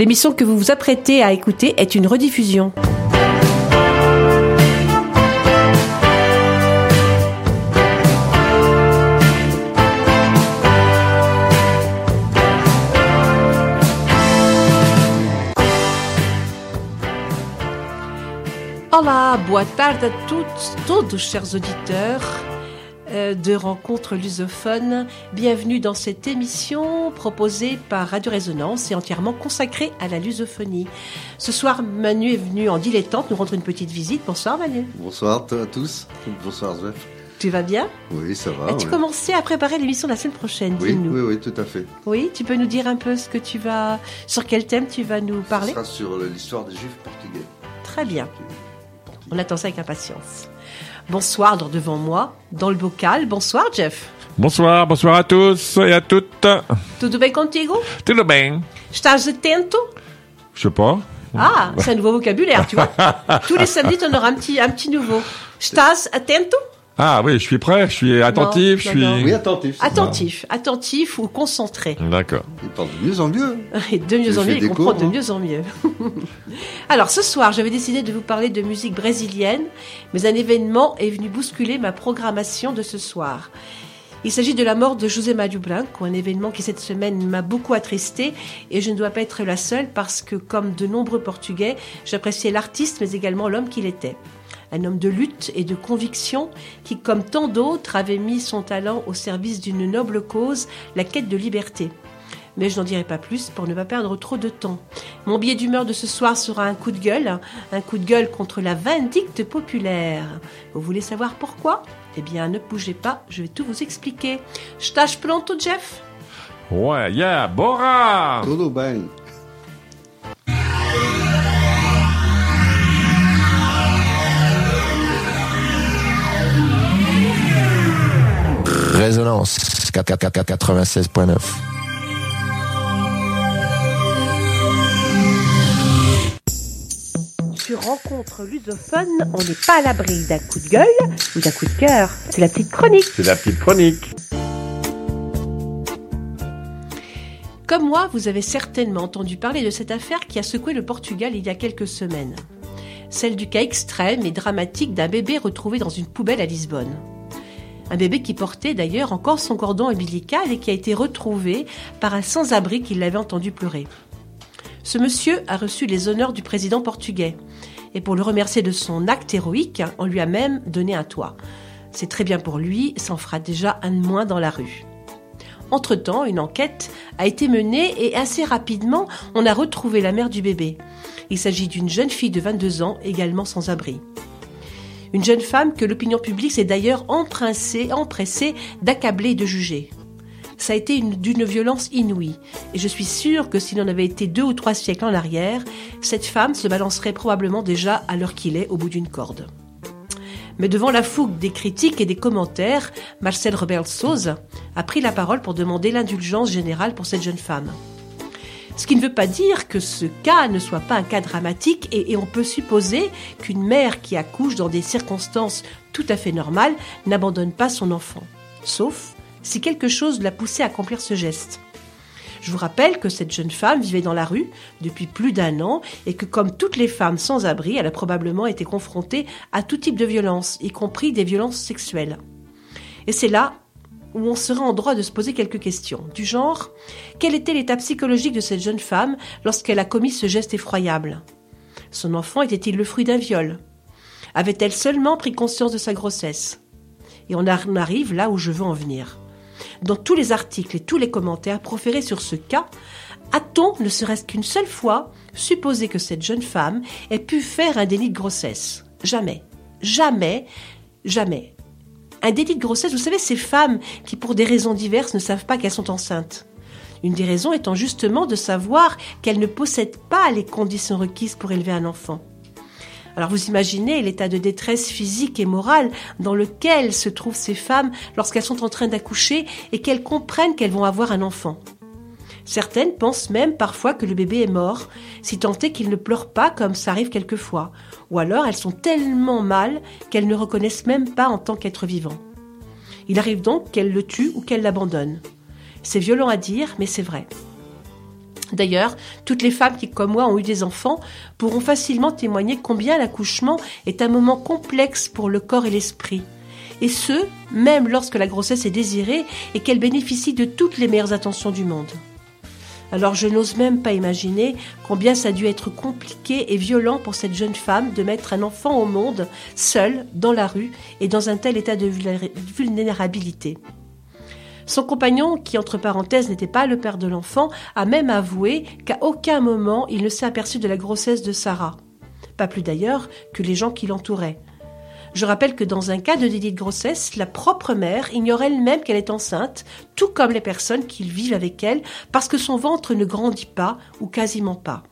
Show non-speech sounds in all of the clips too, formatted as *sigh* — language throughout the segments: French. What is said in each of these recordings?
L'émission que vous vous apprêtez à écouter est une rediffusion. Olá, boa tarde à toutes, todos chers auditeurs de rencontres lusophones. Bienvenue dans cette émission proposée par Radio Résonance et entièrement consacrée à la lusophonie. Ce soir, Manu est venu en dilettante nous rendre une petite visite. Bonsoir Manu. Bonsoir à tous. Bonsoir Zef. Tu vas bien? Oui, ça va. As-tu ouais. commencé à préparer l'émission de la semaine prochaine Oui, dis-nous? oui, oui, tout à fait. Oui, tu peux nous dire un peu ce que tu vas, sur quel thème tu vas nous parler? Ce sera sur euh, l'histoire des Juifs portugais. Très bien. On attend ça avec impatience. Bonsoir, devant moi, dans le bocal. Bonsoir, Jeff. Bonsoir, bonsoir à tous et à toutes. Tudo bem contigo? Tudo bem? Estás atento? Je sais pas. Ah, c'est un nouveau vocabulaire, tu vois. Tous les samedis, tu en auras un petit, un petit nouveau. Estás atento? Ah oui, je suis prêt, je suis attentif, non, je suis... non. Oui, attentif. Attentif, attentif ou concentré. D'accord. Il parle de mieux en mieux. *laughs* Et de mieux en mieux, il comprend cours, de hein mieux en mieux. *laughs* Alors ce soir, j'avais décidé de vous parler de musique brésilienne, mais un événement est venu bousculer ma programmation de ce soir. Il s'agit de la mort de José Mario Branco, un événement qui cette semaine m'a beaucoup attristé et je ne dois pas être la seule parce que comme de nombreux Portugais, j'appréciais l'artiste mais également l'homme qu'il était. Un homme de lutte et de conviction qui, comme tant d'autres, avait mis son talent au service d'une noble cause, la quête de liberté. Mais je n'en dirai pas plus pour ne pas perdre trop de temps. Mon billet d'humeur de ce soir sera un coup de gueule, un coup de gueule contre la vindicte populaire. Vous voulez savoir pourquoi? Eh bien, ne bougez pas, je vais tout vous expliquer. Estás pronto, Jeff Ouais, yeah, Bora Tudo bem. Résonance 96.9. Sur Rencontre lusophone, on n'est pas à l'abri d'un coup de gueule ou d'un coup de cœur. C'est la petite chronique. C'est la petite chronique. Comme moi, vous avez certainement entendu parler de cette affaire qui a secoué le Portugal il y a quelques semaines. Celle du cas extrême et dramatique d'un bébé retrouvé dans une poubelle à Lisbonne. Un bébé qui portait d'ailleurs encore son cordon ombilical et qui a été retrouvé par un sans-abri qui l'avait entendu pleurer. Ce monsieur a reçu les honneurs du président portugais. Et pour le remercier de son acte héroïque, on lui a même donné un toit. C'est très bien pour lui, ça en fera déjà un de moins dans la rue. Entre-temps, une enquête a été menée et assez rapidement, on a retrouvé la mère du bébé. Il s'agit d'une jeune fille de 22 ans, également sans abri. Une jeune femme que l'opinion publique s'est d'ailleurs empressée, empressée d'accabler et de juger. Ça a été une- d'une violence inouïe, et je suis sûre que s'il en avait été deux ou trois siècles en arrière, cette femme se balancerait probablement déjà à l'heure qu'il est au bout d'une corde. Mais devant la fougue des critiques et des commentaires, Marcel Rebel Sauze a pris la parole pour demander l'indulgence générale pour cette jeune femme. Ce qui ne veut pas dire que ce cas ne soit pas un cas dramatique et, on peut supposer qu'une mère qui accouche dans des circonstances tout à fait normales n'abandonne pas son enfant. Sauf si quelque chose l'a poussée à accomplir ce geste. Je vous rappelle que cette jeune femme vivait dans la rue depuis plus d'un an et que comme toutes les femmes sans abri, elle a probablement été confrontée à tout type de violences, y compris des violences sexuelles. Et c'est là où on serait en droit de se poser quelques questions, du genre, quel était l'état psychologique de cette jeune femme lorsqu'elle a commis ce geste effroyable? Son enfant était-il le fruit d'un viol? Avait-elle seulement pris conscience de sa grossesse? Et on arrive là où je veux en venir. Dans tous les articles et tous les commentaires proférés sur ce cas, a-t-on, ne serait-ce qu'une seule fois, supposé que cette jeune femme ait pu faire un délit de grossesse? Jamais. Jamais. Jamais. Un délit de grossesse, vous savez, ces femmes qui, pour des raisons diverses, ne savent pas qu'elles sont enceintes. Une des raisons étant justement de savoir qu'elles ne possèdent pas les conditions requises pour élever un enfant. Alors vous imaginez l'état de détresse physique et morale dans lequel se trouvent ces femmes lorsqu'elles sont en train d'accoucher et qu'elles comprennent qu'elles vont avoir un enfant. Certaines pensent même parfois que le bébé est mort, si tant est qu'il ne pleure pas comme ça arrive quelquefois, ou alors elles sont tellement mal qu'elles ne reconnaissent même pas en tant qu'être vivant. Il arrive donc qu'elles le tuent ou qu'elles l'abandonnent. C'est violent à dire, mais c'est vrai. D'ailleurs, toutes les femmes qui, comme moi, ont eu des enfants pourront facilement témoigner combien l'accouchement est un moment complexe pour le corps et l'esprit. Et ce, même lorsque la grossesse est désirée et qu'elle bénéficie de toutes les meilleures attentions du monde. Alors je n'ose même pas imaginer combien ça a dû être compliqué et violent pour cette jeune femme de mettre un enfant au monde, seule, dans la rue et dans un tel état de vulnérabilité. Son compagnon, qui entre parenthèses n'était pas le père de l'enfant, a même avoué qu'à aucun moment il ne s'est aperçu de la grossesse de Sarah. Pas plus d'ailleurs que les gens qui l'entouraient. Je rappelle que dans un cas de délit de grossesse, la propre mère ignore elle-même qu'elle est enceinte, tout comme les personnes qui vivent avec elle, parce que son ventre ne grandit pas ou quasiment pas.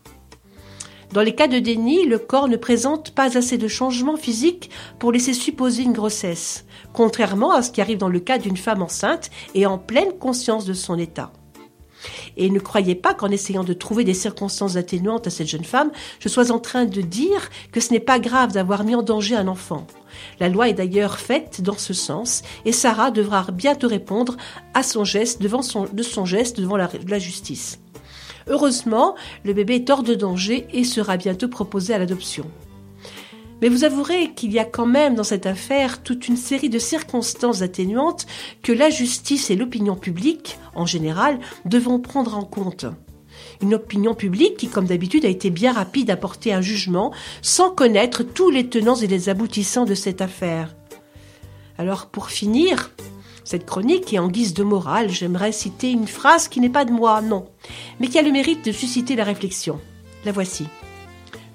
Dans les cas de déni, le corps ne présente pas assez de changements physiques pour laisser supposer une grossesse contrairement à ce qui arrive dans le cas d'une femme enceinte et en pleine conscience de son état. Et ne croyez pas qu'en essayant de trouver des circonstances atténuantes à cette jeune femme, je sois en train de dire que ce n'est pas grave d'avoir mis en danger un enfant. La loi est d'ailleurs faite dans ce sens, et Sarah devra bientôt répondre devant de son geste devant la justice. Heureusement, le bébé est hors de danger et sera bientôt proposé à l'adoption. Mais vous avouerez qu'il y a quand même dans cette affaire toute une série de circonstances atténuantes que la justice et l'opinion publique, en général, devront prendre en compte. Une opinion publique qui, comme d'habitude, a été bien rapide à porter un jugement sans connaître tous les tenants et les aboutissants de cette affaire. Alors, pour finir, cette chronique et en guise de morale, j'aimerais citer une phrase qui n'est pas de moi, non, mais qui a le mérite de susciter la réflexion. La voici.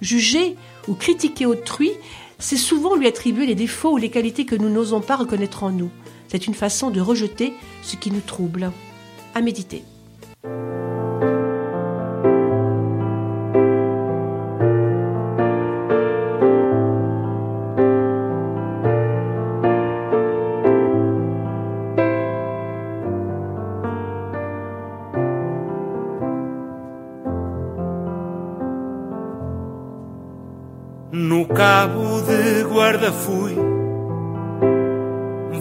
Juger ou critiquer autrui, c'est souvent lui attribuer les défauts ou les qualités que nous n'osons pas reconnaître en nous. C'est une façon de rejeter ce qui nous trouble. À méditer. No cabo de guarda fui,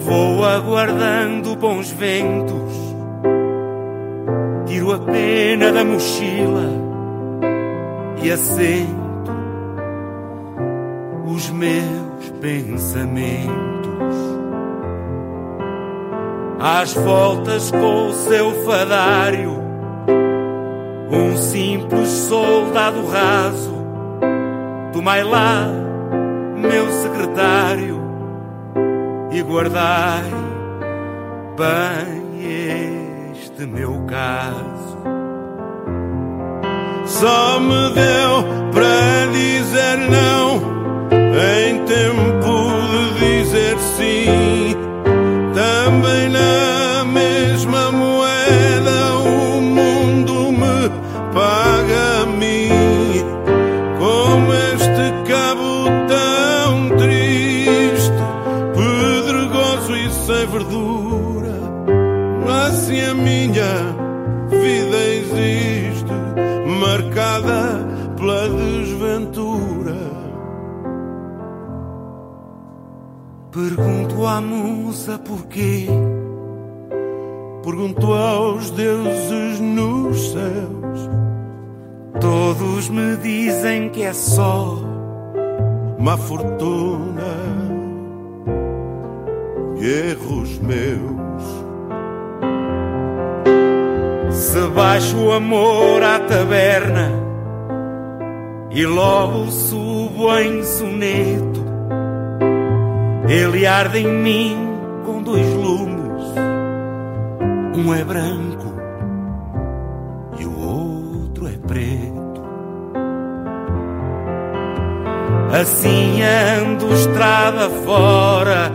vou aguardando bons ventos. Tiro a pena da mochila e assento os meus pensamentos. Às voltas com o seu fadário, um simples soldado raso Tomai lá, meu secretário, e guardai bem este meu caso. Só me deu para dizer não, em tempo de dizer sim. Pergunto à musa porquê, Pergunto aos deuses nos céus, todos me dizem que é só má fortuna. Erros meus. Se baixo o amor à taberna e logo subo em soneto, ele arde em mim com dois lumes. Um é branco e o outro é preto. Assim ando estrada fora,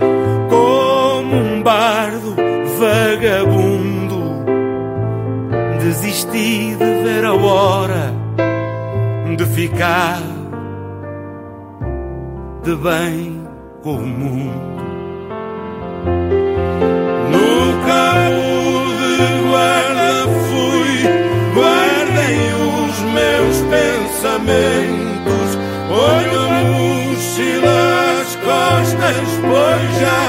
como um bardo vagabundo. Desisti de ver a hora de ficar de bem com o mundo. No cabo de guarda fui, guardei os meus pensamentos. Olho a mochila às costas, pois já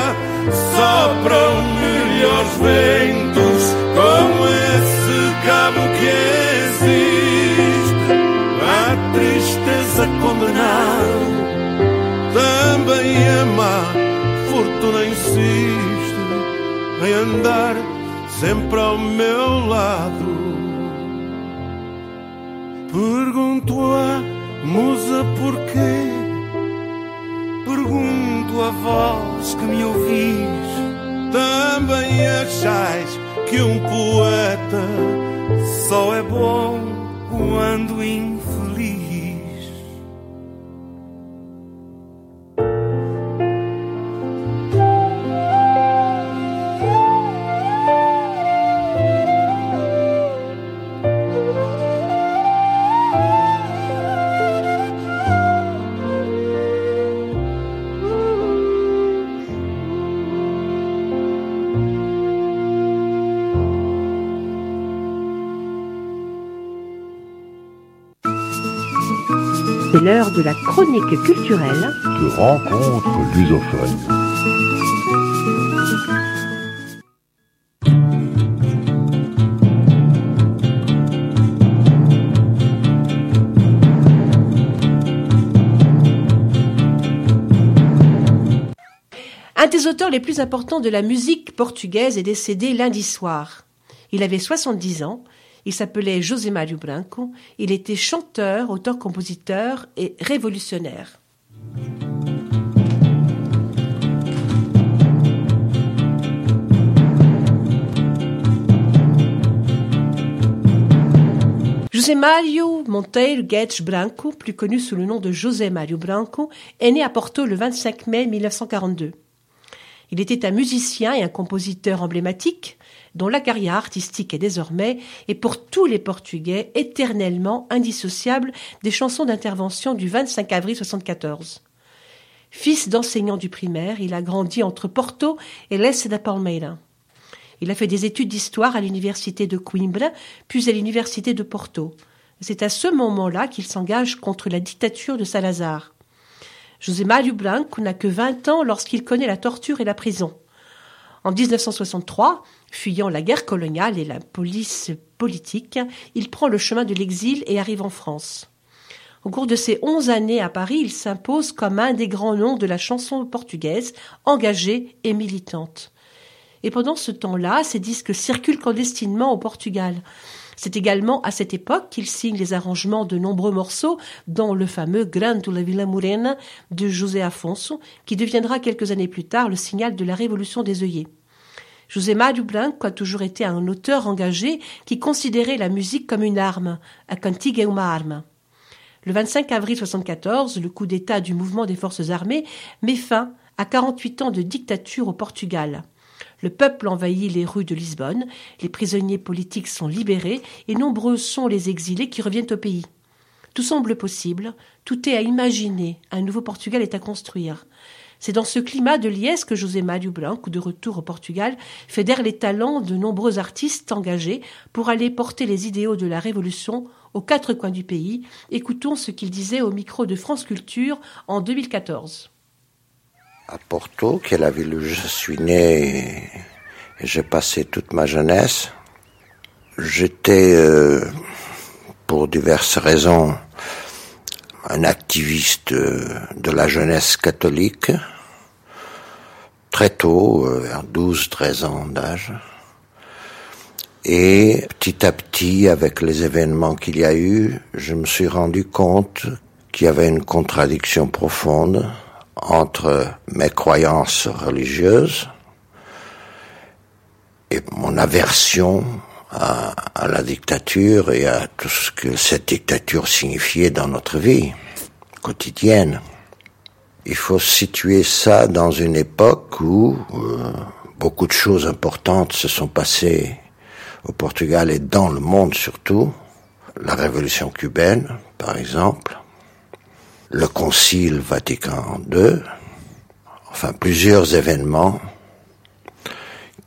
sopram melhores ventos, como esse cabo que existe. A tristeza condenada. Vai andar sempre ao meu lado. Pergunto à musa porquê. Pergunto a voz que me ouvis. Também achais que um poeta só é bom quando infeliz. L'heure de la chronique culturelle. de lusophones. Un des auteurs les plus importants de la musique portugaise est décédé lundi soir. Il avait 70 ans. Il s'appelait José Mário Branco. Il était chanteur, auteur-compositeur et révolutionnaire. José Mário Monteiro Guedes Branco, plus connu sous le nom de José Mário Branco, est né à Porto le 25 mai 1942. Il était un musicien et un compositeur emblématique, dont la carrière artistique est désormais, et pour tous les Portugais, éternellement indissociable des chansons d'intervention du 25 avril 74. Fils d'enseignant du primaire, il a grandi entre Porto et l'Est da Palmeira. Il a fait des études d'histoire à l'université de Coimbra, puis à l'université de Porto. C'est à ce moment-là qu'il s'engage contre la dictature de Salazar. José Mário Branco n'a que 20 ans lorsqu'il connaît la torture et la prison. En 1963, fuyant la guerre coloniale et la police politique, il prend le chemin de l'exil et arrive en France. Au cours de ses onze années à Paris, il s'impose comme un des grands noms de la chanson portugaise, engagée et militante. Et pendant ce temps-là, ses disques circulent clandestinement au Portugal. C'est également à cette époque qu'il signe les arrangements de nombreux morceaux, dont le fameux Grande la Villa Morena de José Afonso, qui deviendra quelques années plus tard le signal de la révolution des œillets. José Mário Branco a toujours été un auteur engagé qui considérait la musique comme une arme, a cantiga uma arma. Le 25 avril 74, le coup d'État du mouvement des forces armées met fin à 48 ans de dictature au Portugal. Le peuple envahit les rues de Lisbonne, les prisonniers politiques sont libérés et nombreux sont les exilés qui reviennent au pays. Tout semble possible, tout est à imaginer, un nouveau Portugal est à construire. C'est dans ce climat de liesse que José Mário Branco, de retour au Portugal, fédère les talents de nombreux artistes engagés pour aller porter les idéaux de la Révolution aux quatre coins du pays. Écoutons ce qu'il disait au micro de France Culture en 2014 à Porto, qui est la ville où je suis né et j'ai passé toute ma jeunesse. J'étais, euh, pour diverses raisons, un activiste de la jeunesse catholique, très tôt, euh, vers 12-13 ans d'âge. Et petit à petit, avec les événements qu'il y a eu, je me suis rendu compte qu'il y avait une contradiction profonde entre mes croyances religieuses et mon aversion à, la dictature et à tout ce que cette dictature signifiait dans notre vie quotidienne. Il faut situer ça dans une époque où euh, beaucoup de choses importantes se sont passées au Portugal et dans le monde surtout. La révolution cubaine, par exemple, le Concile Vatican II, enfin plusieurs événements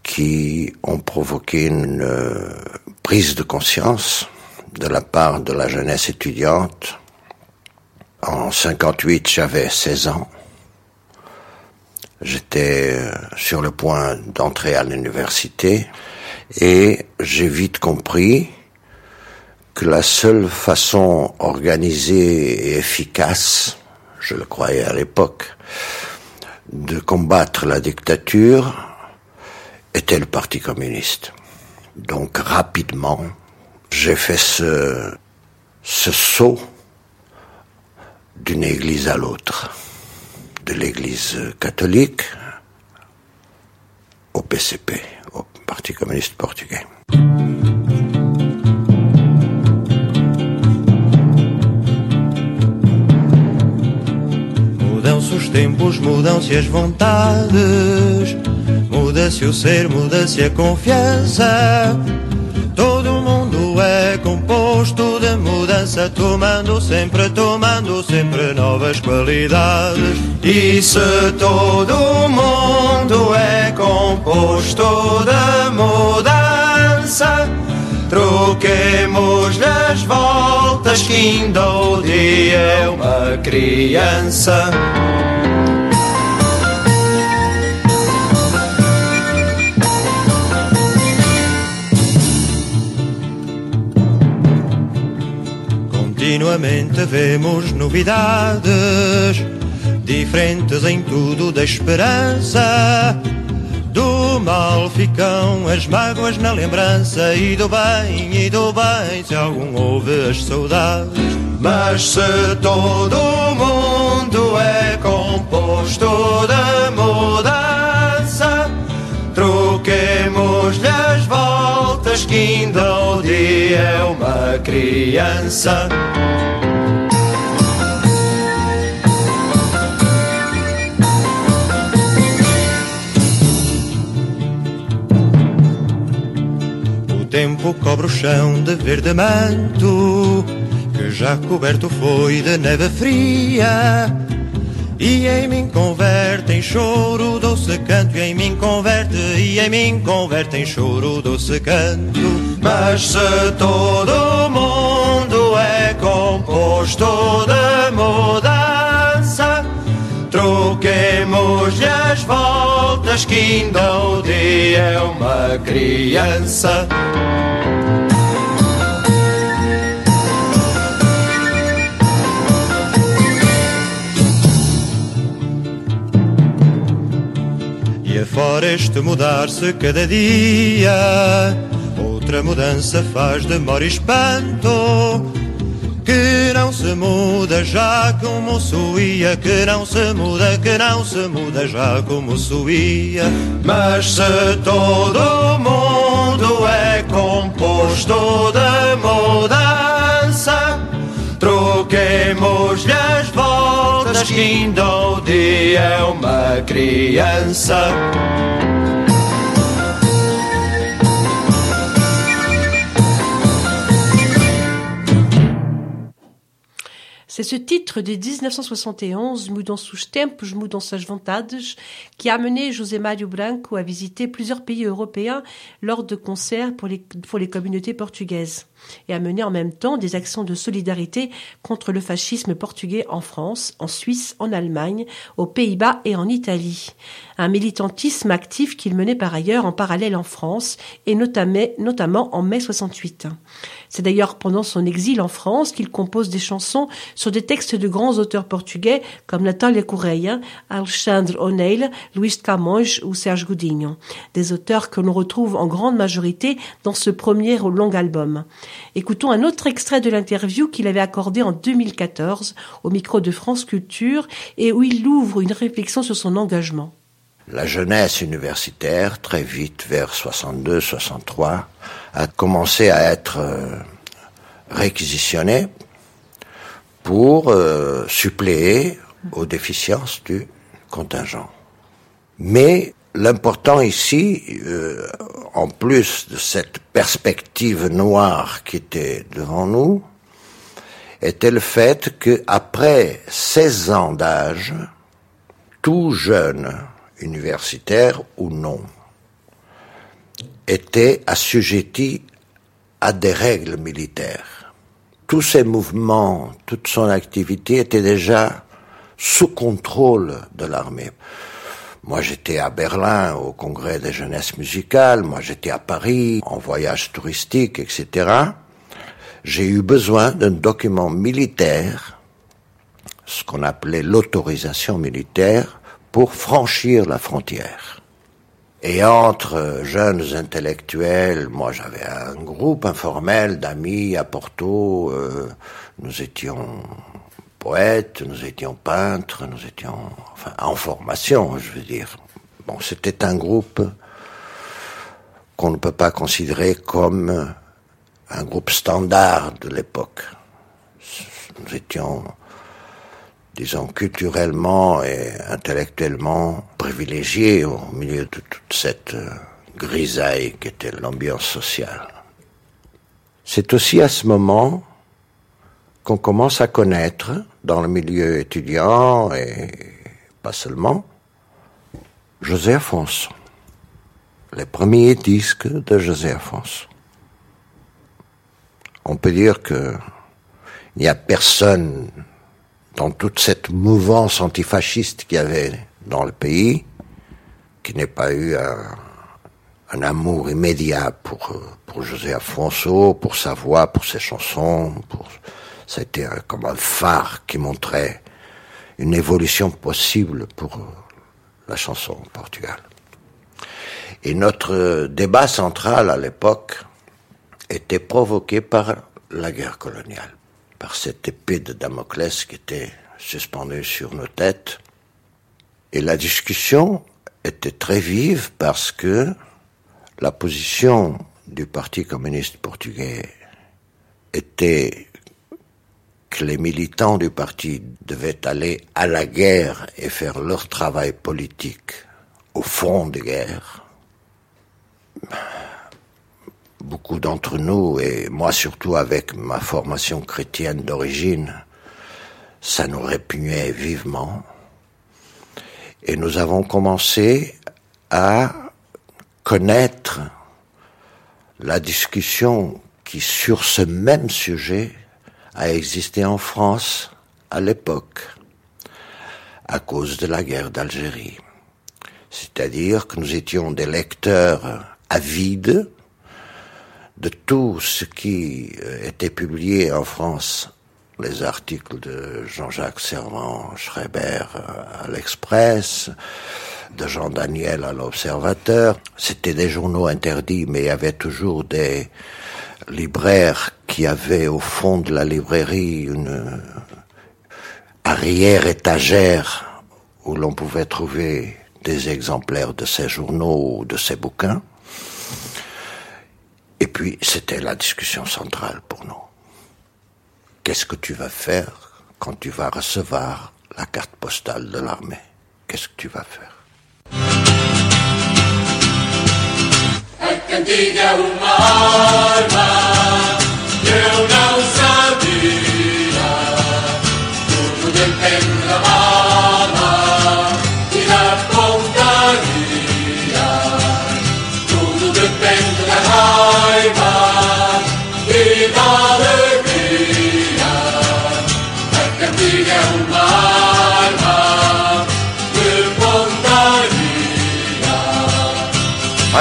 qui ont provoqué une euh, prise de conscience de la part de la jeunesse étudiante. En 58, j'avais 16 ans. J'étais euh, sur le point d'entrer à l'université et j'ai vite compris que la seule façon organisée et efficace, je le croyais à l'époque, de combattre la dictature était le Parti communiste. Donc rapidement, j'ai fait ce, saut d'une église à l'autre, de l'église catholique au PCP, au Parti communiste portugais. Mudam-se os tempos, mudam-se as vontades, muda-se o ser, muda-se a confiança. Todo mundo é composto de mudança, tomando sempre, tomando sempre novas qualidades. E se todo mundo é composto de mudança, troquemos as voltas que ainda o dia é uma criança. Continuamente vemos novidades, diferentes em tudo da esperança. Mal ficam as mágoas na lembrança, e do bem, e do bem, se algum houve as saudades. Mas se todo mundo é composto de mudança, troquemos-lhe as voltas que ainda o dia é uma criança. Tempo cobre o chão de verde manto, que já coberto foi de neve fria. E em mim converte em choro doce canto, e em mim converte, e em mim converte em choro doce canto. Mas se todo mundo é composto de mudança, troquemos-lhe as voltas que ainda o dia é uma criança. E afora este mudar-se cada dia, outra mudança faz demora e espanto. Que não se muda já como suía, que não se muda, que não se muda já como suía. Mas se todo mundo é composto de mudança, troquemos-lhe as voltas que ainda o dia é uma criança. C'est ce titre de 1971, Mudanças os Tempos, Mudanças Vontades, qui a amené José Mário Branco à visiter plusieurs pays européens lors de concerts pour les communautés portugaises et a mené en même temps des actions de solidarité contre le fascisme portugais en France, en Suisse, en Allemagne, aux Pays-Bas et en Italie. Un militantisme actif qu'il menait par ailleurs en parallèle en France et notamment, notamment en mai 68. C'est d'ailleurs pendant son exil en France qu'il compose des chansons sur des textes de grands auteurs portugais comme Natália Correia, Alexandre O'Neill, Luís Camões ou Serge Godinho. Des auteurs que l'on retrouve en grande majorité dans ce premier long album. Écoutons un autre extrait de l'interview qu'il avait accordé en 2014 au micro de France Culture et où il ouvre une réflexion sur son engagement. La jeunesse universitaire, très vite, vers 62-63, a commencé à être euh, réquisitionnée pour euh, suppléer aux déficiences du contingent. Mais l'important ici, euh, en plus de cette perspective noire qui était devant nous, était le fait que après 16 ans d'âge, tout jeune, universitaire ou non, était assujetti à des règles militaires. Tous ses mouvements, toute son activité était déjà sous contrôle de l'armée. Moi, j'étais à Berlin au congrès des jeunesses musicales, moi j'étais à Paris en voyage touristique, etc. J'ai eu besoin d'un document militaire, ce qu'on appelait l'autorisation militaire, pour franchir la frontière. Et entre jeunes intellectuels, moi j'avais un groupe informel d'amis à Porto, euh, nous étions poètes, nous étions peintres, nous étions enfin, en formation, je veux dire. Bon, c'était un groupe qu'on ne peut pas considérer comme un groupe standard de l'époque. Nous étions, disons, culturellement et intellectuellement privilégiés au milieu de toute cette grisaille qui était l'ambiance sociale. C'est aussi à ce moment commence à connaître dans le milieu étudiant et pas seulement José Afonso, les premiers disques de José Afonso. On peut dire que il n'y a personne dans toute cette mouvance antifasciste qu'il y avait dans le pays qui n'ait pas eu un, un amour immédiat pour, pour José Afonso, pour sa voix, pour ses chansons. Pour... C'était comme un phare qui montrait une évolution possible pour la chanson au Portugal. Et notre débat central à l'époque était provoqué par la guerre coloniale, par cette épée de Damoclès qui était suspendue sur nos têtes. Et la discussion était très vive parce que la position du Parti communiste portugais était les militants du parti devaient aller à la guerre et faire leur travail politique au front de guerre. Beaucoup d'entre nous, et moi surtout avec ma formation chrétienne d'origine, ça nous répugnait vivement. Et nous avons commencé à connaître la discussion qui, sur ce même sujet, a existé en France à l'époque, à cause de la guerre d'Algérie. C'est-à-dire que nous étions des lecteurs avides de tout ce qui euh, était publié en France, les articles de Jean-Jacques Servan Schreiber à l'Express, de Jean Daniel à l'Observateur. C'était des journaux interdits, mais il y avait toujours des libraires qui avaient au fond de la librairie une arrière étagère où l'on pouvait trouver des exemplaires de ces journaux ou de ces bouquins. Et puis, c'était la discussion centrale pour nous. Qu'est-ce que tu vas faire quand tu vas recevoir la carte postale de l'armée? Qu'est-ce que tu vas faire? Tudo depende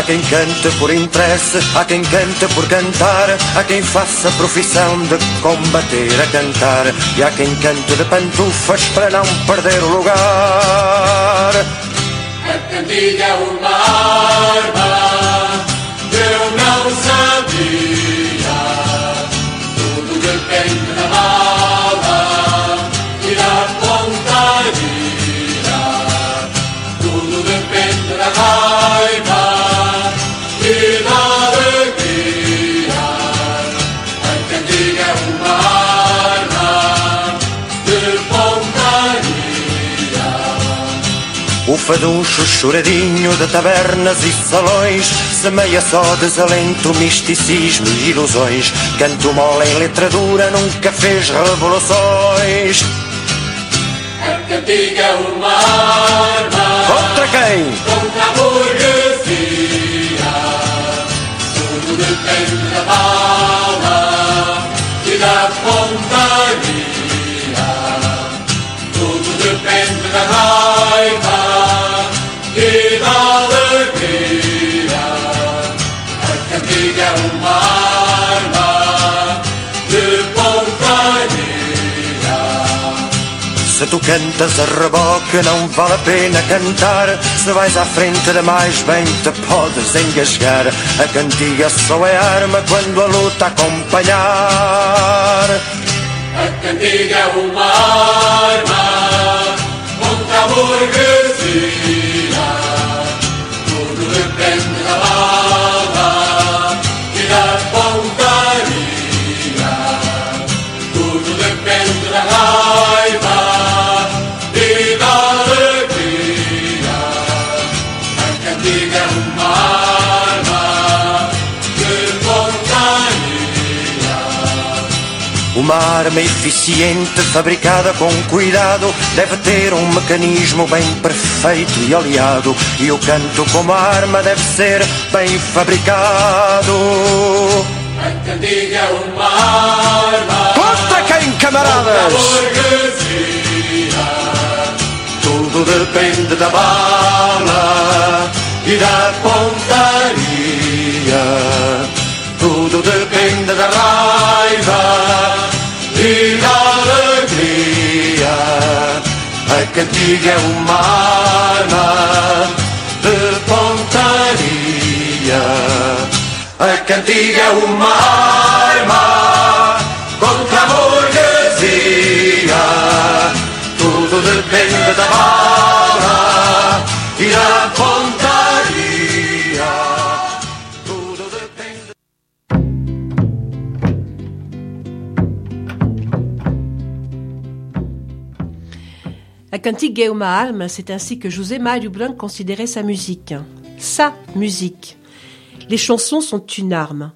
Há quem cante por interesse, há quem cante por cantar, há quem faça profissão de combater a cantar, e há quem cante de pantufas para não perder o lugar. A cantiga é uma arma, O faduncho choradinho de tabernas e salões Semeia só desalento, misticismo e ilusões Canto mole em letra dura nunca fez revoluções A cantiga é uma arma Contra quem? contra a burguesia. Tudo depende da bala e da pontaria. Tudo depende da raiva tu cantas a reboque, não vale a pena cantar. Se vais à frente demais, bem te podes engasgar. A cantiga só é arma quando a luta acompanhar. A cantiga é uma arma contra a burguesia. Arma eficiente, fabricada com cuidado, deve ter um mecanismo bem perfeito e aliado. E o canto, como arma, deve ser bem fabricado. A cantiga é uma arma Contra quem, camaradas? Tudo depende da bala e da pontaria. Cantiga uma arma de pontaria. A cantiga é uma arma contra a burguesia. Tudo depende da bala e da pontaria. La cantique Guillaume Alme, c'est ainsi que José Mario Blanc considérait sa musique. Sa musique. Les chansons sont une arme.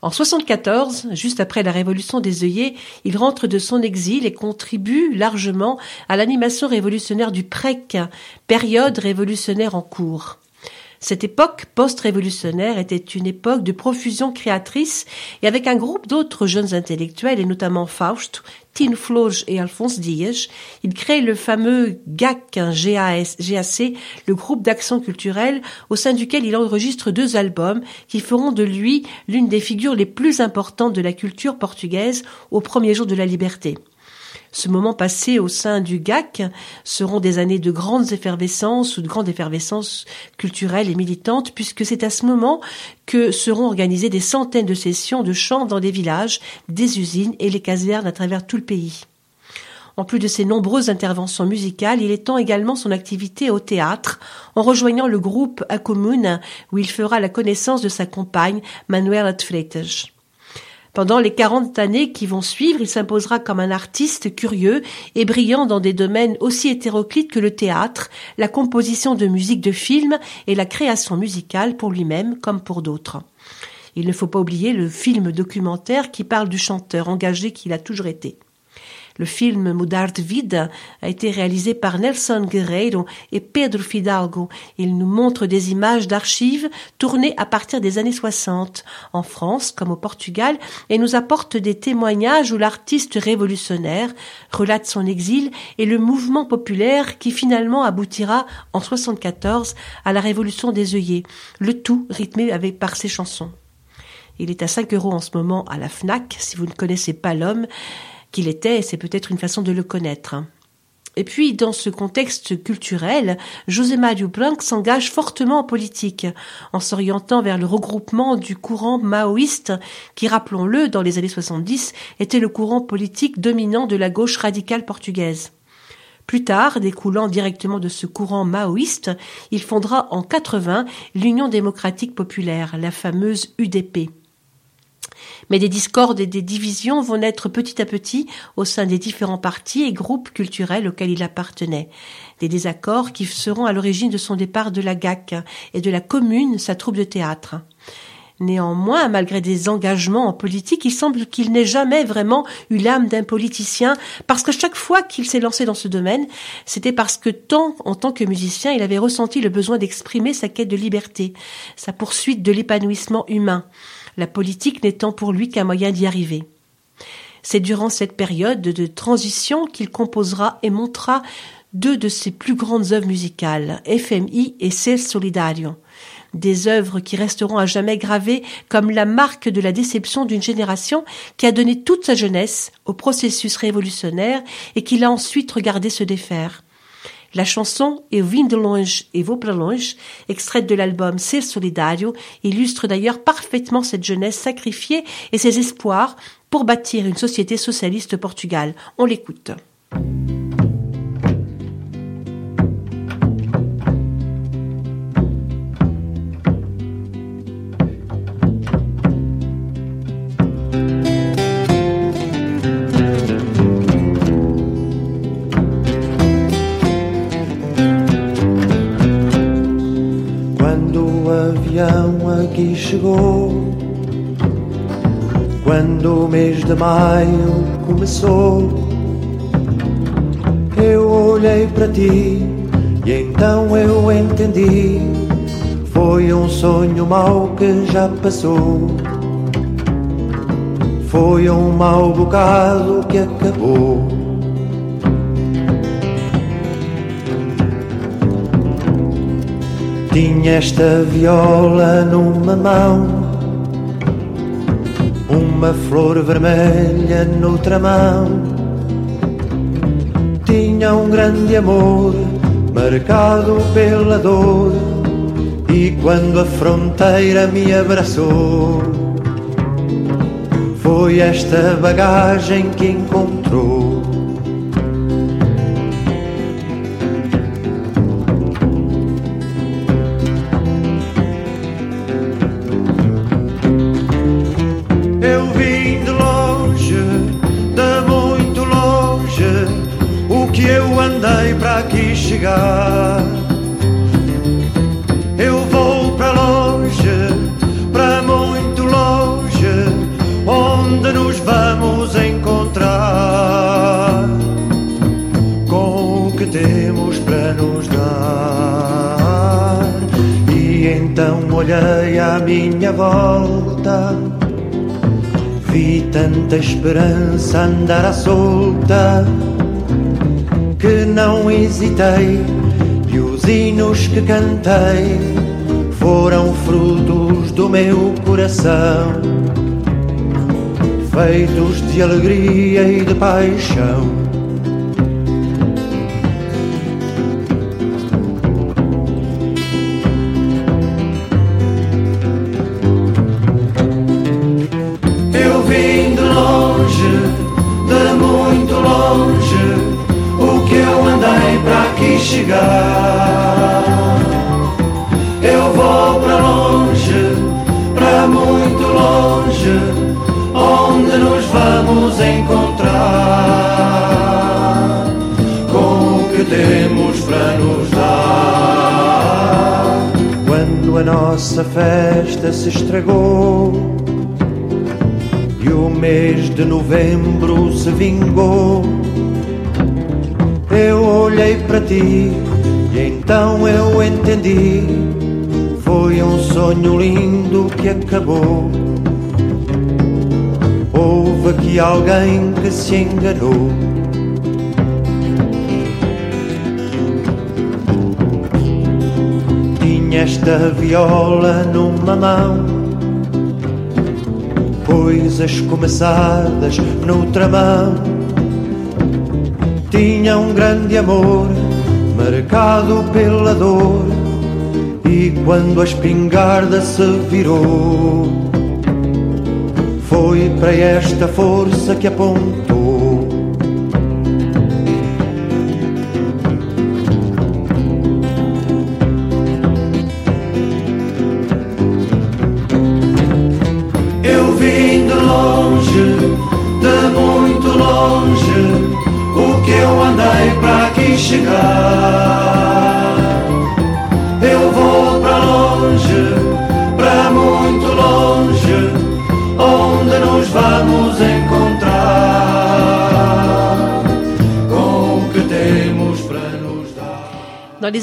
En 74, juste après la révolution des œillets, il rentre de son exil et contribue largement à l'animation révolutionnaire du PREC, période révolutionnaire en cours. Cette époque post-révolutionnaire était une époque de profusion créatrice et avec un groupe d'autres jeunes intellectuels et notamment Faust, Tine Floge et Alphonse Diez, il crée le fameux GAC, GAC, le groupe d'action culturelle au sein duquel il enregistre deux albums qui feront de lui l'une des figures les plus importantes de la culture portugaise au premier jour de la liberté. Ce moment passé au sein du GAC seront des années de grandes effervescences ou de grandes effervescences culturelles et militantes, puisque c'est à ce moment que seront organisées des centaines de sessions de chant dans des villages, des usines et les casernes à travers tout le pays. En plus de ses nombreuses interventions musicales, il étend également son activité au théâtre, en rejoignant le groupe Commune, où il fera la connaissance de sa compagne, Manuela Freitas. Pendant les 40 années qui vont suivre, il s'imposera comme un artiste curieux et brillant dans des domaines aussi hétéroclites que le théâtre, la composition de musique de film et la création musicale pour lui-même comme pour d'autres. Il ne faut pas oublier le film documentaire qui parle du chanteur engagé qu'il a toujours été. Le film Mudar de Vida a été réalisé par Nelson Guerreiro et Pedro Fidalgo. Il nous montre des images d'archives tournées à partir des années 60 en France comme au Portugal et nous apporte des témoignages où l'artiste révolutionnaire relate son exil et le mouvement populaire qui finalement aboutira en 74 à la révolution des œillets. Le tout rythmé avec par ses chansons. Il est à 5 euros en ce moment à la FNAC. Si vous ne connaissez pas l'homme, qu'il était, c'est peut-être une façon de le connaître. Et puis, dans ce contexte culturel, José Mario Blanc s'engage fortement en politique, en s'orientant vers le regroupement du courant maoïste, qui, rappelons-le, dans les années 70, était le courant politique dominant de la gauche radicale portugaise. Plus tard, découlant directement de ce courant maoïste, il fondera en 80 l'Union démocratique populaire, la fameuse UDP. Mais des discordes et des divisions vont naître petit à petit au sein des différents partis et groupes culturels auxquels il appartenait. Des désaccords qui seront à l'origine de son départ de la GAC et de la commune, sa troupe de théâtre. Néanmoins, malgré des engagements en politique, il semble qu'il n'ait jamais vraiment eu l'âme d'un politicien, parce que chaque fois qu'il s'est lancé dans ce domaine, c'était parce que tant en tant que musicien, il avait ressenti le besoin d'exprimer sa quête de liberté, sa poursuite de l'épanouissement humain la politique n'étant pour lui qu'un moyen d'y arriver. C'est durant cette période de transition qu'il composera et montera deux de ses plus grandes œuvres musicales, FMI et Ser Solidario. Des œuvres qui resteront à jamais gravées comme la marque de la déception d'une génération qui a donné toute sa jeunesse au processus révolutionnaire et qui l'a ensuite regardé se défaire. La chanson vim de longe et vos longe, extraite de l'album Ser Solidario, illustre d'ailleurs parfaitement cette jeunesse sacrifiée et ses espoirs pour bâtir une société socialiste au Portugal. On l'écoute. Aqui chegou. Quando o mês de maio começou, eu olhei para ti e então eu entendi. Foi um sonho mau que já passou. Foi um mau bocado que acabou. Tinha esta viola numa mão, uma flor vermelha noutra mão. Tinha um grande amor marcado pela dor, e quando a fronteira me abraçou, foi esta bagagem que encontrou. Chegar. Eu vou para longe, para muito longe, onde nos vamos encontrar com o que temos para nos dar. E então olhei à minha volta. Vi tanta esperança andar à solta que não hesitei e os hinos que cantei foram frutos do meu coração, feitos de alegria e de paixão. Vingou eu olhei para ti e então eu entendi. Foi um sonho lindo que acabou. Houve aqui alguém que se enganou. Tinha esta viola numa mão, coisas começadas noutra mão tinha um grande amor marcado pela dor e quando a espingarda se virou foi para esta força que apontou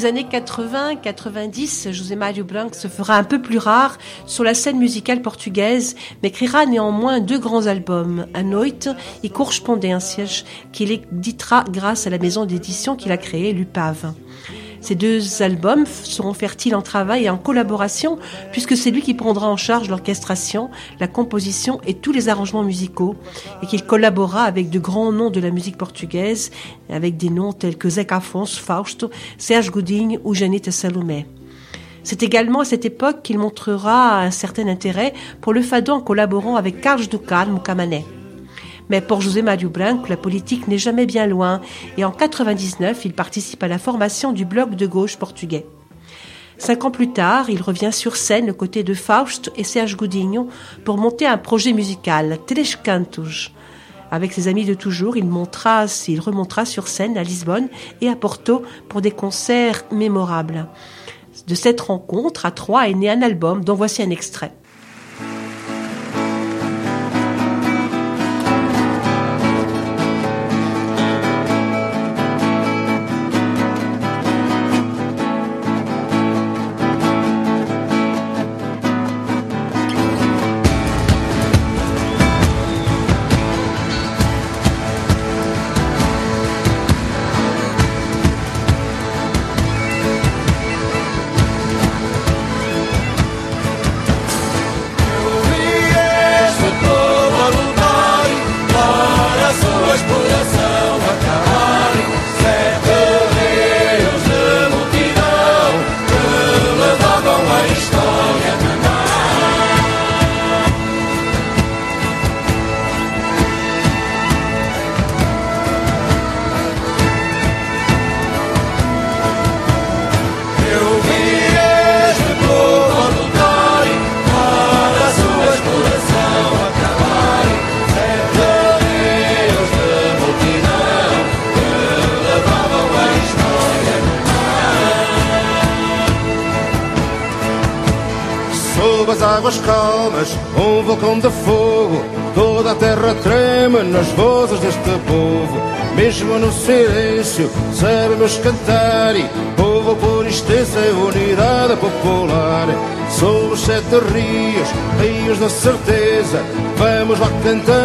les années 80-90, José Mario Blanc se fera un peu plus rare sur la scène musicale portugaise, mais créera néanmoins deux grands albums, A Noite et Correspondências, qu'il éditera grâce à la maison d'édition qu'il a créée, l'UPAV. Ces deux albums seront fertiles en travail et en collaboration, puisque c'est lui qui prendra en charge l'orchestration, la composition et tous les arrangements musicaux, et qu'il collaborera avec de grands noms de la musique portugaise, avec des noms tels que Zeca Afonso, Fausto, Serge Godinho ou Janita Salomé. C'est également à cette époque qu'il montrera un certain intérêt pour le fado en collaborant avec Carlos do Carmo Camané. Mais pour José Mario Branco, la politique n'est jamais bien loin et en 99, il participe à la formation du bloc de gauche portugais. Cinq ans plus tard, il revient sur scène aux côtés de Faust et Serge Godinho pour monter un projet musical, Tres. Avec ses amis de toujours, il, il remontera sur scène à Lisbonne et à Porto pour des concerts mémorables. De cette rencontre, à trois, est né un album dont voici un extrait. tentando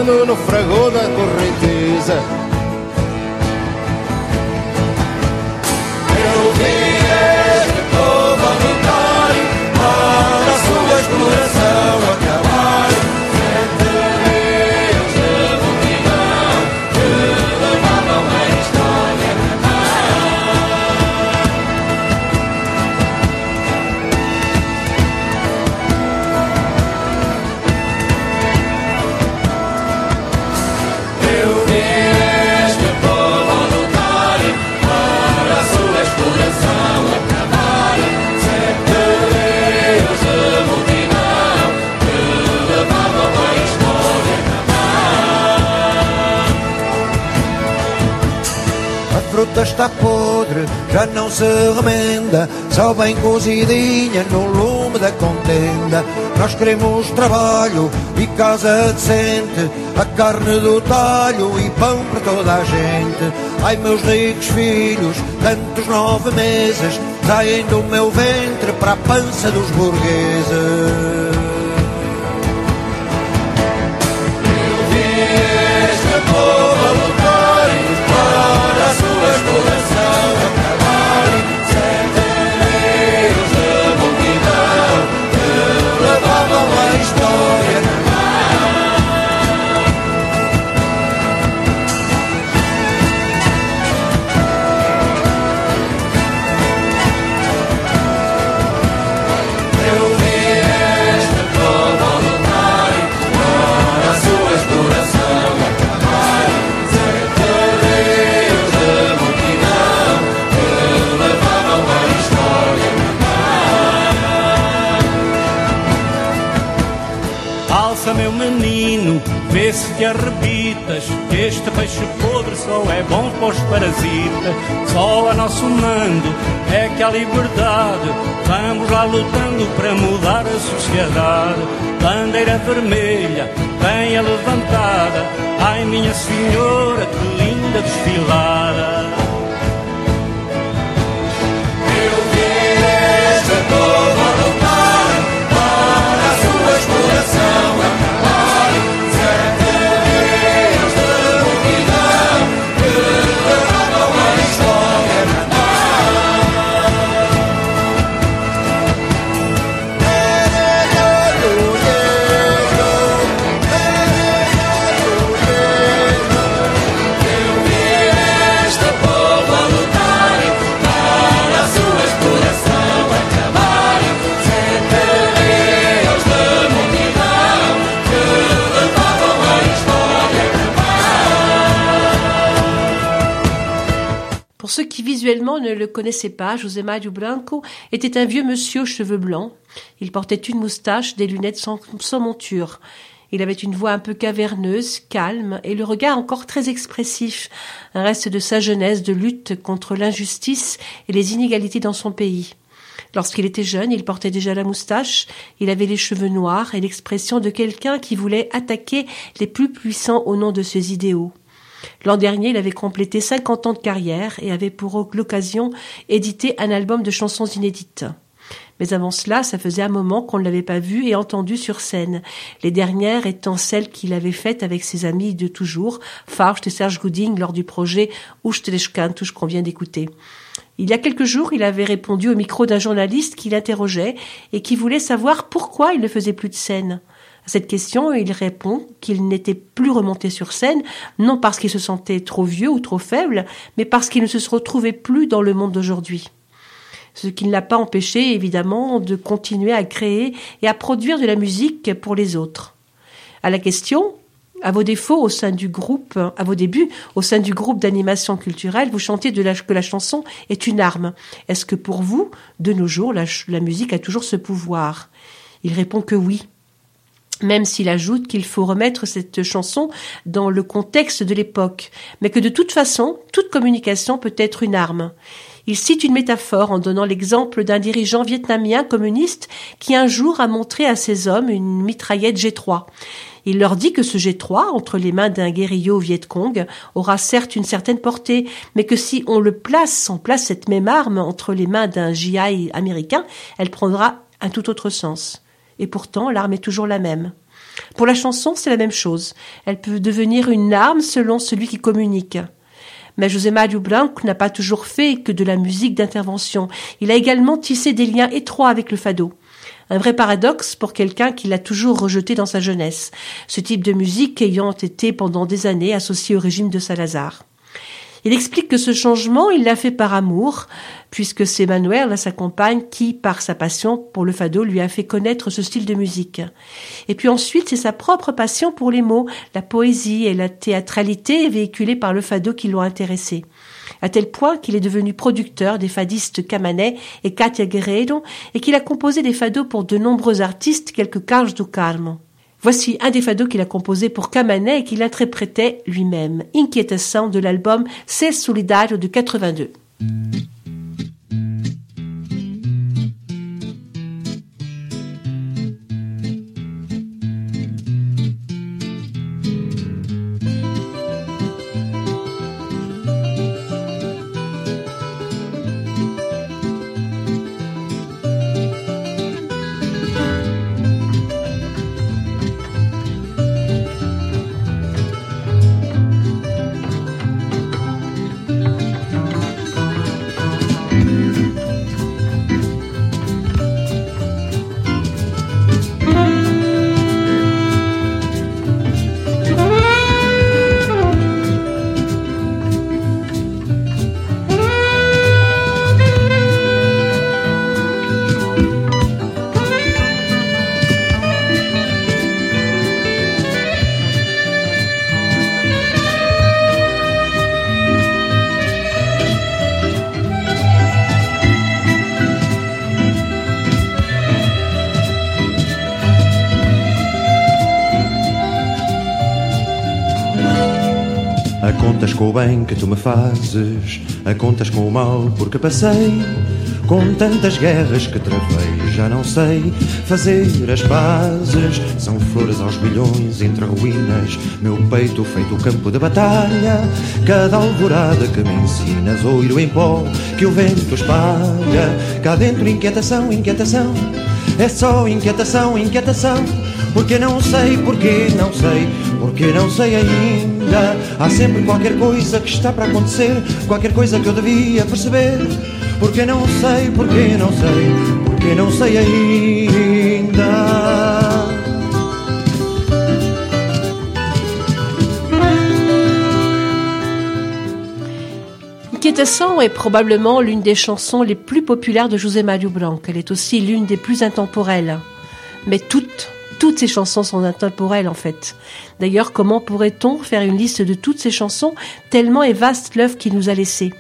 não se remenda, só bem cozidinha no lume da contenda. Nós queremos trabalho e casa decente, a carne do talho e pão para toda a gente. Ai, meus ricos filhos, tantos nove meses, saem do meu ventre para a pança dos burgueses. Vê-se que arrebitas que este peixe podre só é bom para os parasitas. Só a nosso mando é que há liberdade. Vamos lá lutando para mudar a sociedade. Bandeira vermelha, bem levantada. Ai, minha senhora, que linda desfilada. Eu vi este povo ne le connaissaient pas, José Mario Branco était un vieux monsieur aux cheveux blancs. Il portait une moustache, des lunettes sans, sans monture. Il avait une voix un peu caverneuse, calme, et le regard encore très expressif, un reste de sa jeunesse de lutte contre l'injustice et les inégalités dans son pays. Lorsqu'il était jeune, il portait déjà la moustache, il avait les cheveux noirs et l'expression de quelqu'un qui voulait attaquer les plus puissants au nom de ses idéaux. L'an dernier, il avait complété 50 ans de carrière et avait pour l'occasion édité un album de chansons inédites. Mais avant cela, ça faisait un moment qu'on ne l'avait pas vu et entendu sur scène, les dernières étant celles qu'il avait faites avec ses amis de toujours, Faust et Serge Gouding lors du projet Uchteleschkantusch qu'on vient d'écouter. Il y a quelques jours, il avait répondu au micro d'un journaliste qui l'interrogeait et qui voulait savoir pourquoi il ne faisait plus de scène. À cette question, il répond qu'il n'était plus remonté sur scène, non parce qu'il se sentait trop vieux ou trop faible, mais parce qu'il ne se retrouvait plus dans le monde d'aujourd'hui ce qui ne l'a pas empêché évidemment de continuer à créer et à produire de la musique pour les autres. À la question, à vos défauts au sein du groupe, à vos débuts au sein du groupe d'animation culturelle, vous chantez de que la chanson est une arme. Est-ce que pour vous, de nos jours, la musique a toujours ce pouvoir? Il répond que oui même s'il ajoute qu'il faut remettre cette chanson dans le contexte de l'époque, mais que de toute façon, toute communication peut être une arme. Il cite une métaphore en donnant l'exemple d'un dirigeant vietnamien communiste qui un jour a montré à ses hommes une mitraillette G3. Il leur dit que ce G3, entre les mains d'un guérillot Viet Cong, aura certes une certaine portée, mais que si on le place, on place cette même arme entre les mains d'un GI américain, elle prendra un tout autre sens. Et pourtant, l'arme est toujours la même. Pour la chanson, c'est la même chose. Elle peut devenir une arme selon celui qui communique. Mais José Mario Blanc n'a pas toujours fait que de la musique d'intervention. Il a également tissé des liens étroits avec le fado. Un vrai paradoxe pour quelqu'un qui l'a toujours rejeté dans sa jeunesse, ce type de musique ayant été pendant des années associé au régime de Salazar. Il explique que ce changement, il l'a fait par amour, puisque c'est Manuel, sa compagne, qui, par sa passion pour le fado, lui a fait connaître ce style de musique. Et puis ensuite, c'est sa propre passion pour les mots, la poésie et la théâtralité véhiculée par le fado qui l'ont intéressé. À tel point qu'il est devenu producteur des fadistes Camanet et Katia Guerrero et qu'il a composé des fados pour de nombreux artistes, quelques Carlos do Carmo. Voici un des fados qu'il a composé pour Camanet et qu'il interprétait lui-même, Inquiétation de l'album C'est Solidario de 82. Com o bem que tu me fazes, a contas com o mal porque passei, com tantas guerras que travei, já não sei fazer as pazes. São flores aos bilhões entre ruínas, meu peito feito campo de batalha. Cada alvorada que me ensinas, oiro em pó que o vento espalha. Cá dentro, inquietação, inquietação, é só inquietação, inquietação. Porque não sei, porque não sei, porque não sei ainda. Há sempre qualquer coisa que está para acontecer, qualquer coisa que eu devia perceber. Porque não sei, porque não sei, porque não sei ainda. Inquiétation est probablement l'une des chansons les plus populaires de José Mario Blanc. Elle est aussi l'une des plus intemporelles. Mais toutes toutes ces chansons sont intemporelles en fait. D'ailleurs, comment pourrait-on faire une liste de toutes ces chansons tellement est vaste l'œuvre qu'il nous a laissée?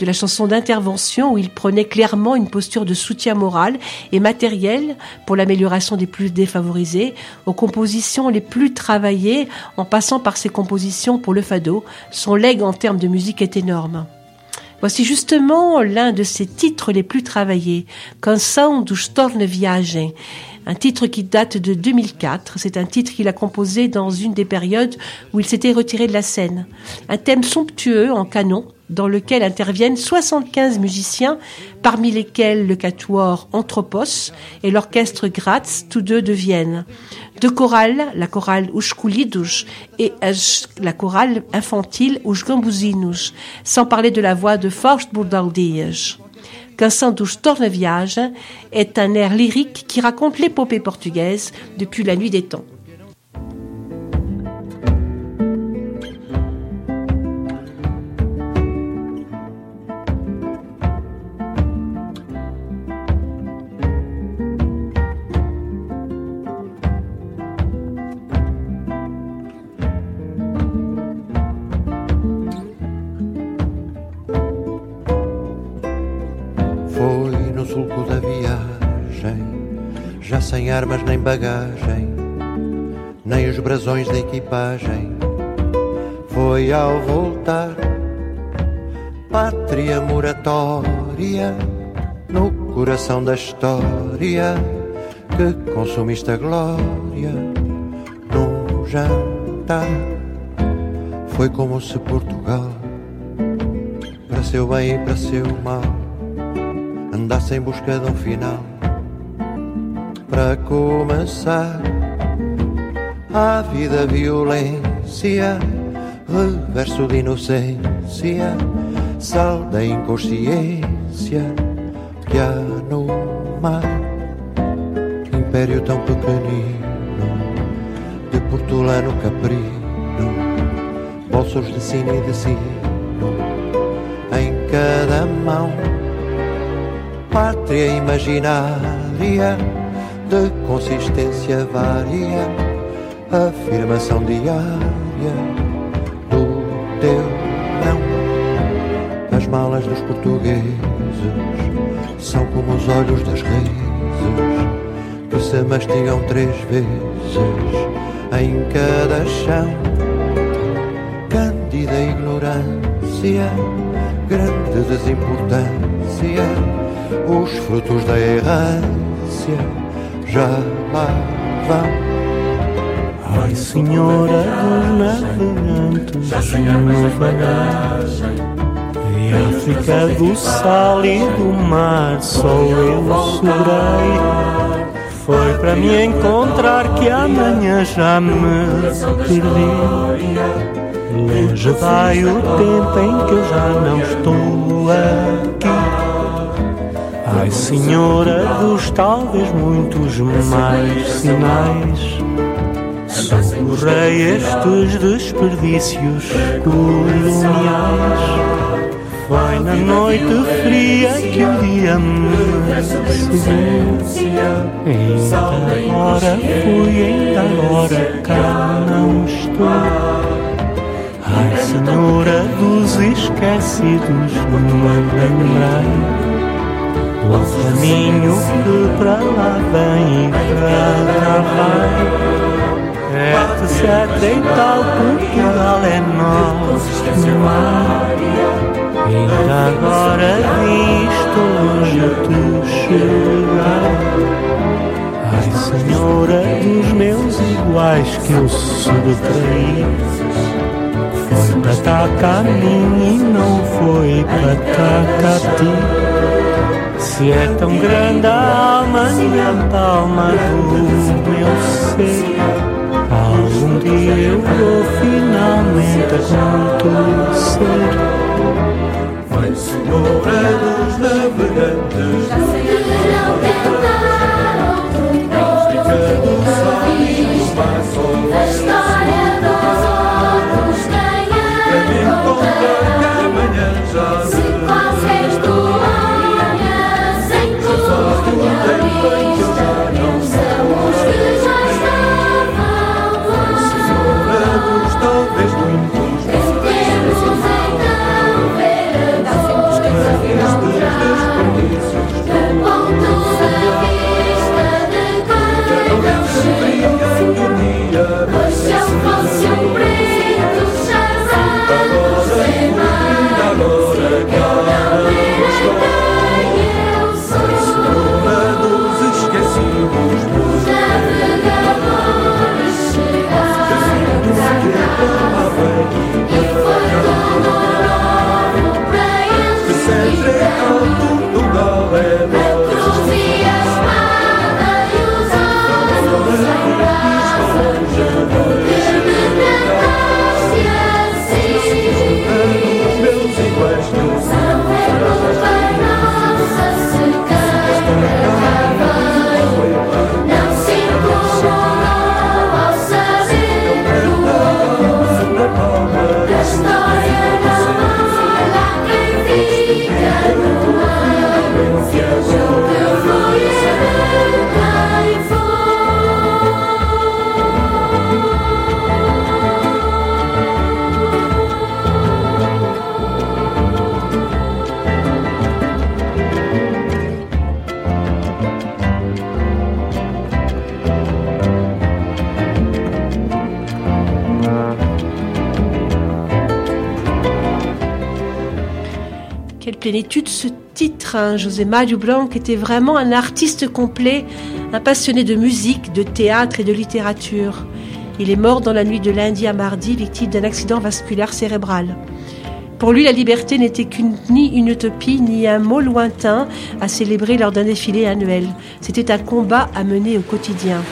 De la chanson d'intervention où il prenait clairement une posture de soutien moral et matériel pour l'amélioration des plus défavorisés, aux compositions les plus travaillées, en passant par ses compositions pour le fado, son legs en termes de musique est énorme. Voici justement l'un de ses titres les plus travaillés, Canção do Storne Viage, un titre qui date de 2004. C'est un titre qu'il a composé dans une des périodes où il s'était retiré de la scène. Un thème somptueux en canon, dans lequel interviennent 75 musiciens, parmi lesquels le quatuor Anthropos et l'orchestre Graz, tous deux de Vienne. Deux chorales, la chorale Ushkulidus et la chorale infantile Ushgambuzinus, sans parler de la voix de Forst. Canção dos Tornaviage est un air lyrique qui raconte l'épopée portugaise depuis la nuit des temps. Sem armas nem bagagem, nem os brasões da equipagem. Foi ao voltar, pátria moratória, no coração da história, que consumiste a glória num jantar. Foi como se Portugal, para seu bem e para seu mal, andasse em busca de um final para começar. A vida, violência, reverso de inocência, sal da inconsciência que há no mar. Império tão pequenino, de portulano caprino, bolsos de sino e de sino, em cada mão. Pátria imaginária de consistência vária, afirmação diária do teu não. As malas dos portugueses são como os olhos das raízes que se mastigam três vezes em cada chão. Cândida ignorância, grande desimportância, os frutos da errância já lá vão. Ai, senhora já sem armas bagagem. E África do sal e do mar, só eu segurei. Foi para me encontrar que amanhã já me perdi. Longe vai o tempo em que eu já não estou aqui. Ai, Senhora dos talvez muitos mais sinais, socorrei estes desperdícios coloniais. Foi na noite fria que o dia me seguiu. Ainda fui, ainda agora cá não estou. Ai, Senhora dos esquecidos, me lembrei o caminho que para lá vem e para cá vai. Etc e tal Portugal é nosso mar Ainda agora visto longe te chegar. Ai Senhora dos meus iguais que eu subtraí Foi para cá caminho e não foi para cá a ti se é tão grande a alma, minha alma do meu ser, algum dia eu vou finalmente acontecer. Vai, Senhora dos navegantes, já sei que não cantar outro povo, do só plénitude ce titre hein. José Mario Blanc était vraiment un artiste complet, un passionné de musique, de théâtre et de littérature. Il est mort dans la nuit de lundi à mardi, victime d'un accident vasculaire cérébral. Pour lui, la liberté n'était qu'une, ni une utopie, ni un mot lointain à célébrer lors d'un défilé annuel. C'était un combat à mener au quotidien.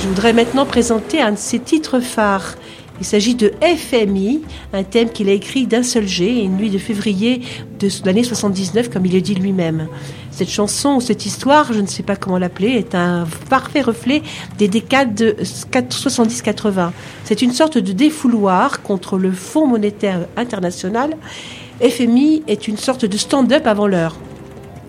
Je voudrais maintenant présenter un de ses titres phares. Il s'agit de FMI, un thème qu'il a écrit d'un seul jet, une nuit de février de l'année 79, comme il le dit lui-même. Cette chanson cette histoire, je ne sais pas comment l'appeler, est un parfait reflet des décades de 70-80. C'est une sorte de défouloir contre le Fonds monétaire international. FMI est une sorte de stand-up avant l'heure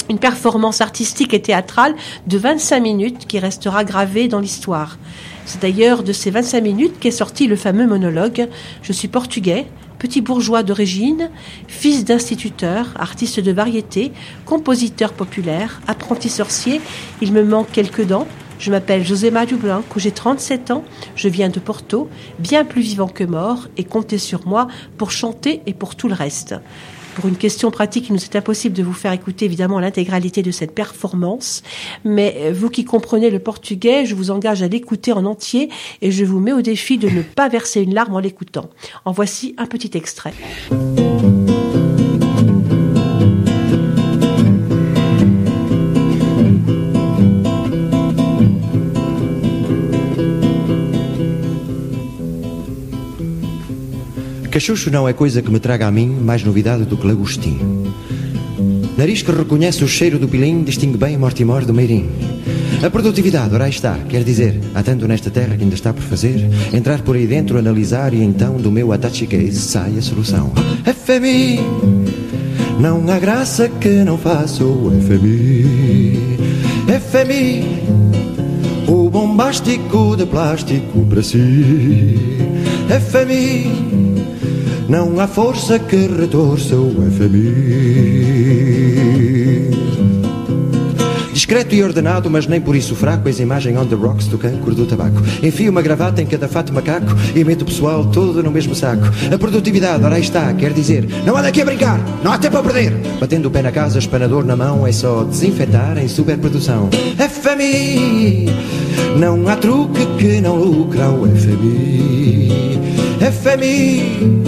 une performance artistique et théâtrale de 25 minutes qui restera gravée dans l'histoire. C'est d'ailleurs de ces 25 minutes qu'est sorti le fameux monologue Je suis portugais, petit bourgeois d'origine, fils d'instituteur, artiste de variété, compositeur populaire, apprenti sorcier, il me manque quelques dents, je m'appelle José Mario Blanc, j'ai 37 ans, je viens de Porto, bien plus vivant que mort, et comptez sur moi pour chanter et pour tout le reste. Pour une question pratique, il nous est impossible de vous faire écouter évidemment l'intégralité de cette performance, mais vous qui comprenez le portugais, je vous engage à l'écouter en entier et je vous mets au défi de ne pas verser une larme en l'écoutant. En voici un petit extrait. Cachucho não é coisa que me traga a mim mais novidade do que lagostim. Nariz que reconhece o cheiro do pilim distingue bem Mortimor do Meirim. A produtividade, ora está, quer dizer, há tanto nesta terra que ainda está por fazer, entrar por aí dentro, analisar e então do meu atache case sai a solução. FMI, não há graça que não faça o FMI. FMI, o bombástico de plástico para si. FMI, não há força que retorça o FMI. Discreto e ordenado, mas nem por isso fraco, eis a imagem on the rocks do cancro do tabaco. Enfio uma gravata em cada fato macaco e meto o pessoal todo no mesmo saco. A produtividade, ora aí está, quer dizer, não há daqui a brincar, não há tempo a perder. Batendo o pé na casa, espanador na mão, é só desinfetar em superprodução. FMI, não há truque que não lucra o FMI. FMI,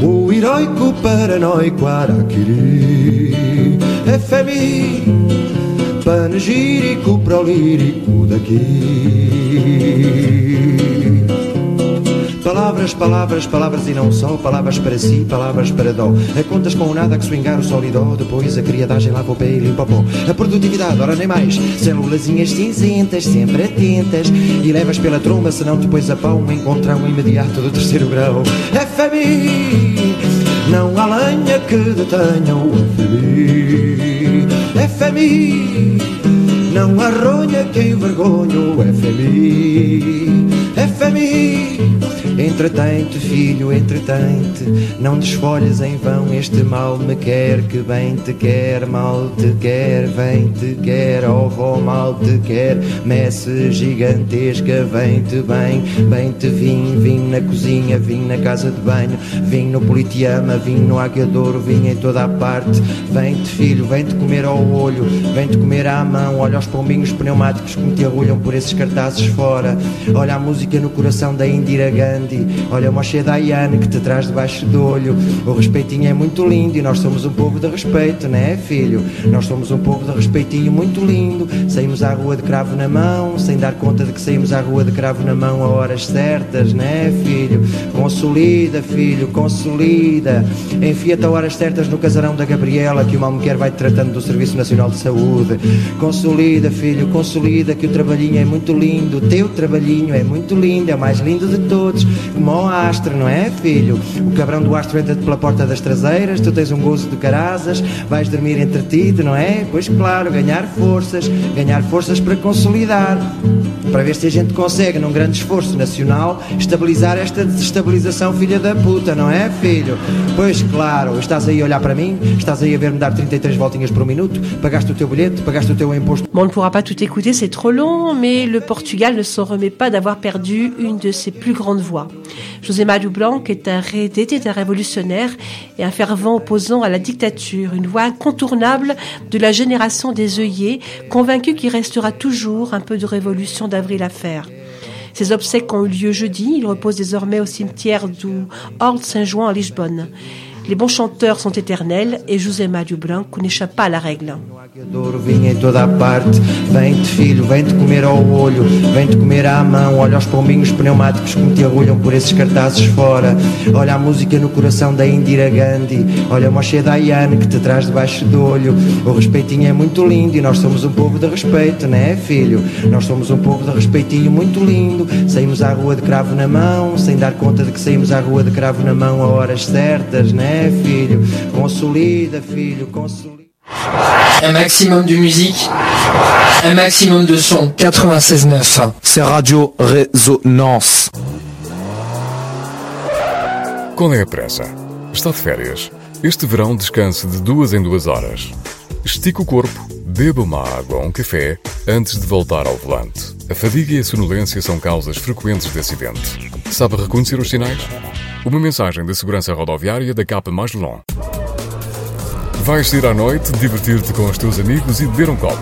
o heroico paranoico Araquiri. FMI, panegírico prolírico daqui. Palavras, palavras, palavras e não só, palavras para si, palavras para dó. A contas com nada que swingar o sol e dó, depois a criadagem lava o pé e limpa o pó. A produtividade, ora nem mais, célulazinhas cinzentas, sempre atentas, e levas pela tromba, senão depois a pau um encontrão imediato do terceiro grau. FMI, não há lenha que detenha o FMI. FMI, não há ronha que envergonha o FMI. FMI, Entretém-te, filho, entretém-te. Não desfolhes em vão, este mal me quer, que bem te quer, mal te quer, vem te quer, oh vó, mal te quer, messe gigantesca, vem-te bem, bem-te vim, vim na cozinha, vim na casa de banho, vim no Politeama, vim no Aguiadouro, vim em toda a parte. Vem-te, filho, vem-te comer ao olho, vem-te comer à mão, olha os pombinhos pneumáticos que me te arrulham por esses cartazes fora. Olha a música no coração da Indira Gandhi, olha o Moshe Dayan que te traz debaixo do olho. O respeitinho é muito lindo e nós somos um povo de respeito, né, filho? Nós somos um povo de respeitinho muito lindo. Saímos à rua de cravo na mão, sem dar conta de que saímos à rua de cravo na mão a horas certas, né, filho? Consolida, filho, consolida. Enfia-te a horas certas no casarão da Gabriela, que uma mulher vai tratando do Serviço Nacional de Saúde. Consolida, filho, consolida, que o trabalhinho é muito lindo. O teu trabalhinho é muito lindo, é o mais lindo de todos. Como o astro, não é, filho? O cabrão do astro entra-te pela porta das traseiras, tu tens um gozo de carazas, vais dormir entretido, não é? Pois claro, ganhar forças, ganhar forças para consolidar. Para ver se a gente consegue, num grande esforço nacional, estabilizar esta desestabilização, filha da puta, não é, filho? Pois claro, estás aí a olhar para mim, estás aí a ver-me dar 33 voltinhas por minuto, pagaste o teu bilhete, pagaste o teu imposto. Bon, on ne pourra pas tout écouter, c'est trop long, mais le Portugal ne s'en remet pas d'avoir perdu une de ses plus grandes voix. José Mario Blanc est un, était un révolutionnaire et un fervent opposant à la dictature, une voix incontournable de la génération des œillets, convaincu qu'il restera toujours un peu de révolution Ses obsèques ont eu lieu jeudi. Il repose désormais au cimetière du Horde Saint-João à Lisbonne. Les bons chanteurs sont éternels et José Mario Branco n'échappe pas à la règle. Douro vinha em toda a parte. Vem-te, filho, vem-te comer ao olho, vem-te comer à mão. Olha os pombinhos pneumáticos que me te arrulham por esses cartazes fora. Olha a música no coração da Indira Gandhi. Olha Moshe Dayan que te traz debaixo do olho. O respeitinho é muito lindo e nós somos um povo de respeito, né, filho? Nós somos um povo de respeitinho muito lindo. Saímos à rua de cravo na mão, sem dar conta de que saímos à rua de cravo na mão a horas certas, né, filho? Consolida, filho, consolida. Un maximum de musique, un maximum de son. 96.9. C'est Radio Résonance. Qual é a pressa? Está de férias? Este verão descanse de duas em duas horas. Estique o corpo, beba uma água ou um café antes de voltar ao volante. A fadiga e a sonolência são causas frequentes de acidente. Sabe reconhecer os sinais? Uma mensagem da segurança rodoviária da capa mais longa. Vais sair à noite, divertir-te com os teus amigos e beber um copo.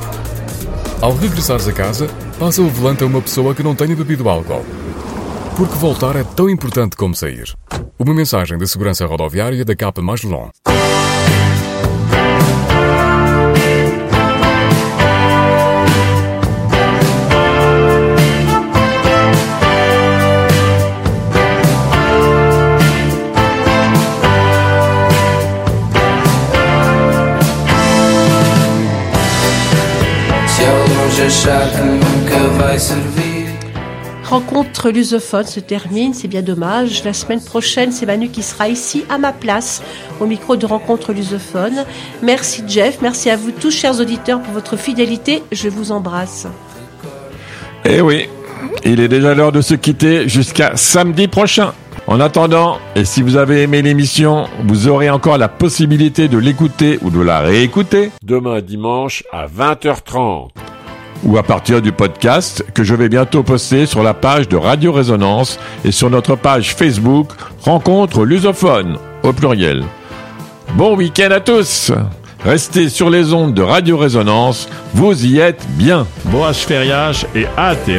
Ao regressares a casa, passa o volante a uma pessoa que não tenha bebido álcool. Porque voltar é tão importante como sair. Uma mensagem da segurança rodoviária da capa mais achar que nunca vai servir. Rencontre lusophone se termine, c'est bien dommage. La semaine prochaine, c'est Manu qui sera ici à ma place au micro de Rencontre lusophone. Merci Jeff, merci à vous tous chers auditeurs pour votre fidélité. Je vous embrasse. Eh oui, il est déjà l'heure de se quitter jusqu'à samedi prochain. En attendant, et si vous avez aimé l'émission, vous aurez encore la possibilité de l'écouter ou de la réécouter demain dimanche à 20h30 ou à partir du podcast que je vais bientôt poster sur la page de Radio Résonance et sur notre page Facebook Rencontre lusophone au pluriel. Bon week-end à tous Restez sur les ondes de Radio Résonance, vous y êtes bien. Boas férias et bater